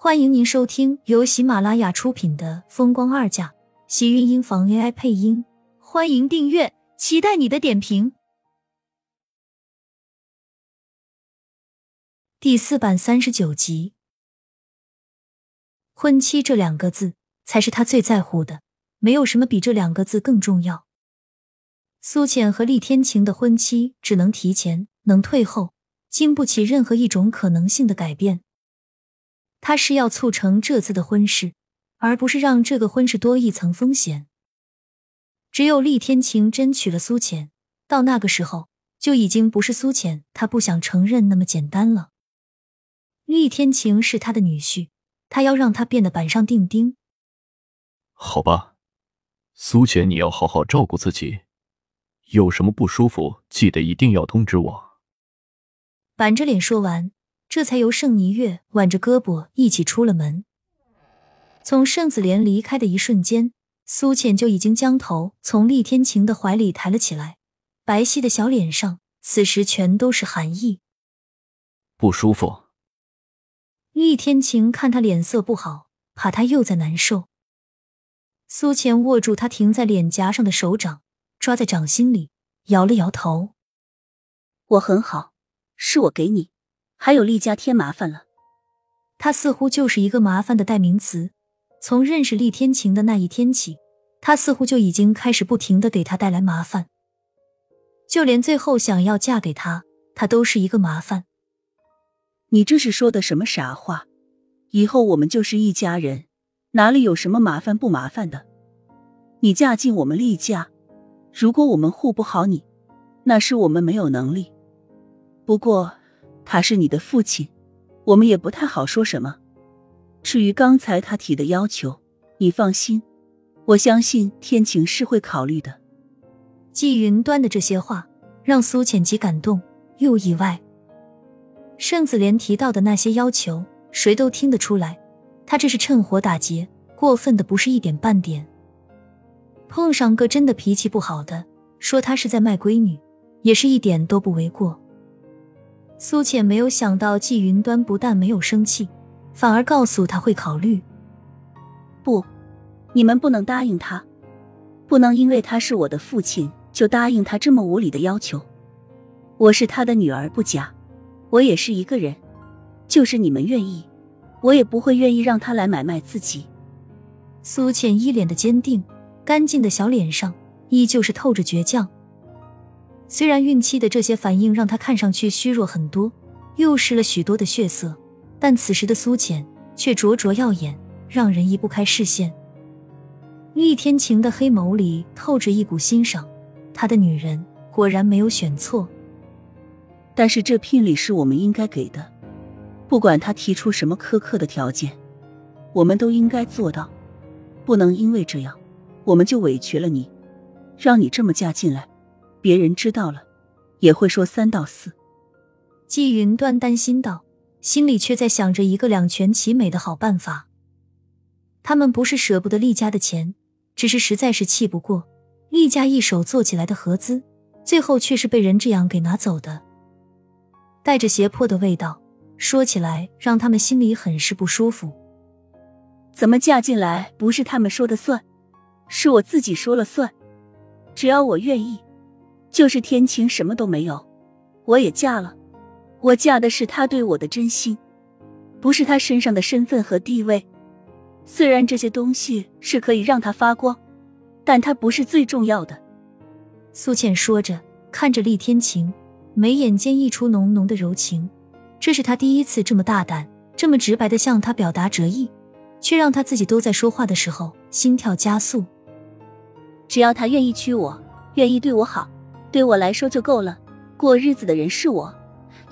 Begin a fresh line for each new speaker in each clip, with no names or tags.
欢迎您收听由喜马拉雅出品的《风光二嫁》，喜运音房 AI 配音。欢迎订阅，期待你的点评。第四百三十九集，婚期这两个字才是他最在乎的，没有什么比这两个字更重要。苏浅和厉天晴的婚期只能提前，能退后，经不起任何一种可能性的改变。他是要促成这次的婚事，而不是让这个婚事多一层风险。只有厉天晴真娶了苏浅，到那个时候就已经不是苏浅他不想承认那么简单了。厉天晴是他的女婿，他要让他变得板上钉钉。
好吧，苏浅，你要好好照顾自己，有什么不舒服，记得一定要通知我。
板着脸说完。这才由盛霓月挽着胳膊一起出了门。从盛子莲离开的一瞬间，苏浅就已经将头从厉天晴的怀里抬了起来，白皙的小脸上此时全都是寒意。
不舒服。
厉天晴看他脸色不好，怕他又在难受。苏浅握住他停在脸颊上的手掌，抓在掌心里，摇了摇头：“
我很好，是我给你。”还有厉家添麻烦了，
他似乎就是一个麻烦的代名词。从认识厉天晴的那一天起，他似乎就已经开始不停的给他带来麻烦。就连最后想要嫁给他，他都是一个麻烦。
你这是说的什么傻话？以后我们就是一家人，哪里有什么麻烦不麻烦的？你嫁进我们厉家，如果我们护不好你，那是我们没有能力。不过。他是你的父亲，我们也不太好说什么。至于刚才他提的要求，你放心，我相信天晴是会考虑的。
季云端的这些话让苏浅既感动又意外。盛子莲提到的那些要求，谁都听得出来，他这是趁火打劫，过分的不是一点半点。碰上个真的脾气不好的，说他是在卖闺女，也是一点都不为过。苏浅没有想到，季云端不但没有生气，反而告诉他会考虑。
不，你们不能答应他，不能因为他是我的父亲就答应他这么无理的要求。我是他的女儿，不假，我也是一个人。就是你们愿意，我也不会愿意让他来买卖自己。
苏浅一脸的坚定，干净的小脸上依旧是透着倔强。虽然孕期的这些反应让她看上去虚弱很多，又失了许多的血色，但此时的苏浅却灼灼耀眼，让人移不开视线。厉天晴的黑眸里透着一股欣赏，他的女人果然没有选错。
但是这聘礼是我们应该给的，不管他提出什么苛刻的条件，我们都应该做到，不能因为这样，我们就委屈了你，让你这么嫁进来。别人知道了，也会说三道四。
季云端担心道，心里却在想着一个两全其美的好办法。他们不是舍不得厉家的钱，只是实在是气不过厉家一手做起来的合资，最后却是被人这样给拿走的，带着胁迫的味道。说起来，让他们心里很是不舒服。
怎么嫁进来不是他们说的算，是我自己说了算。只要我愿意。就是天晴什么都没有，我也嫁了。我嫁的是他对我的真心，不是他身上的身份和地位。虽然这些东西是可以让他发光，但他不是最重要的。
苏倩说着，看着厉天晴，眉眼间溢出浓浓的柔情。这是他第一次这么大胆、这么直白的向他表达折意，却让他自己都在说话的时候心跳加速。
只要他愿意娶我，愿意对我好。对我来说就够了，过日子的人是我，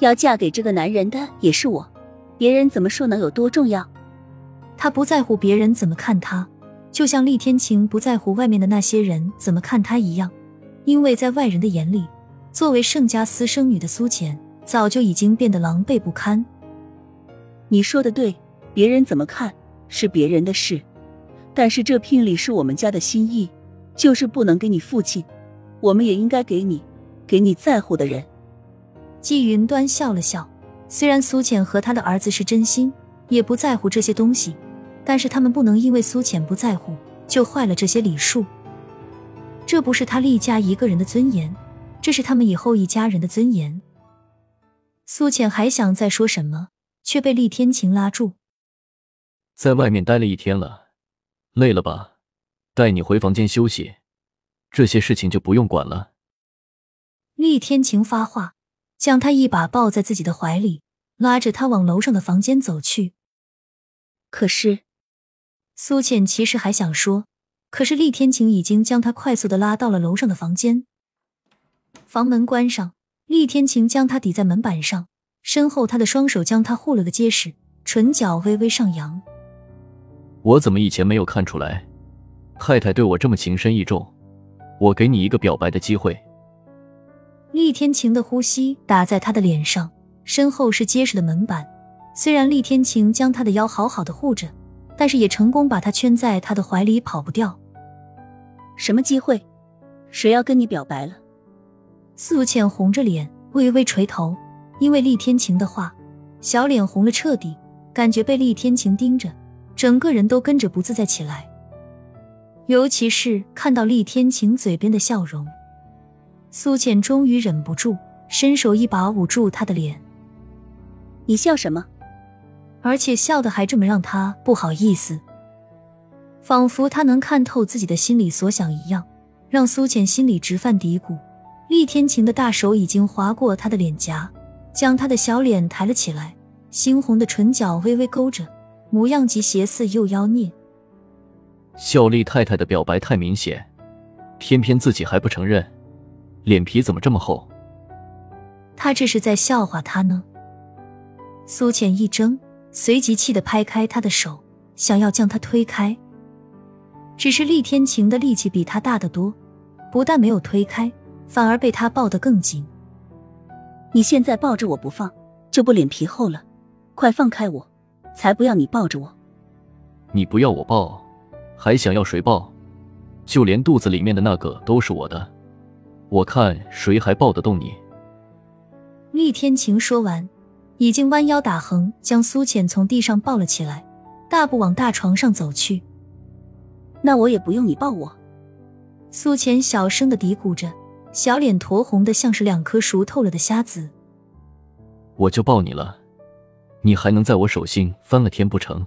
要嫁给这个男人的也是我，别人怎么说能有多重要？
他不在乎别人怎么看他，就像厉天晴不在乎外面的那些人怎么看他一样，因为在外人的眼里，作为盛家私生女的苏浅早就已经变得狼狈不堪。
你说的对，别人怎么看是别人的事，但是这聘礼是我们家的心意，就是不能给你父亲。我们也应该给你，给你在乎的人。
季云端笑了笑，虽然苏浅和他的儿子是真心，也不在乎这些东西，但是他们不能因为苏浅不在乎，就坏了这些礼数。这不是他厉家一个人的尊严，这是他们以后一家人的尊严。苏浅还想再说什么，却被厉天晴拉住。
在外面待了一天了，累了吧？带你回房间休息，这些事情就不用管了。
厉天晴发话，将他一把抱在自己的怀里，拉着他往楼上的房间走去。
可是，
苏浅其实还想说。可是厉天晴已经将他快速的拉到了楼上的房间，房门关上，厉天晴将他抵在门板上，身后他的双手将他护了个结实，唇角微微上扬。
我怎么以前没有看出来，太太对我这么情深意重？我给你一个表白的机会。
厉天晴的呼吸打在他的脸上，身后是结实的门板，虽然厉天晴将他的腰好好的护着，但是也成功把他圈在他的怀里，跑不掉。
什么机会？谁要跟你表白了？
苏浅红着脸，微微垂头，因为厉天晴的话，小脸红了彻底，感觉被厉天晴盯着，整个人都跟着不自在起来。尤其是看到厉天晴嘴边的笑容，苏浅终于忍不住，伸手一把捂住他的脸。
你笑什么？
而且笑的还这么让他不好意思。仿佛他能看透自己的心里所想一样，让苏浅心里直犯嘀咕。厉天晴的大手已经划过他的脸颊，将他的小脸抬了起来，猩红的唇角微微勾着，模样既邪肆又妖孽。
孝丽太太的表白太明显，偏偏自己还不承认，脸皮怎么这么厚？
他这是在笑话他呢？苏浅一怔，随即气得拍开他的手，想要将他推开。只是厉天晴的力气比他大得多，不但没有推开，反而被他抱得更紧。
你现在抱着我不放，就不脸皮厚了？快放开我，才不要你抱着我！
你不要我抱，还想要谁抱？就连肚子里面的那个都是我的，我看谁还抱得动你？
厉天晴说完，已经弯腰打横，将苏浅从地上抱了起来，大步往大床上走去。
那我也不用你抱我。
苏浅小声的嘀咕着，小脸酡红的像是两颗熟透了的虾子。
我就抱你了，你还能在我手心翻了天不成？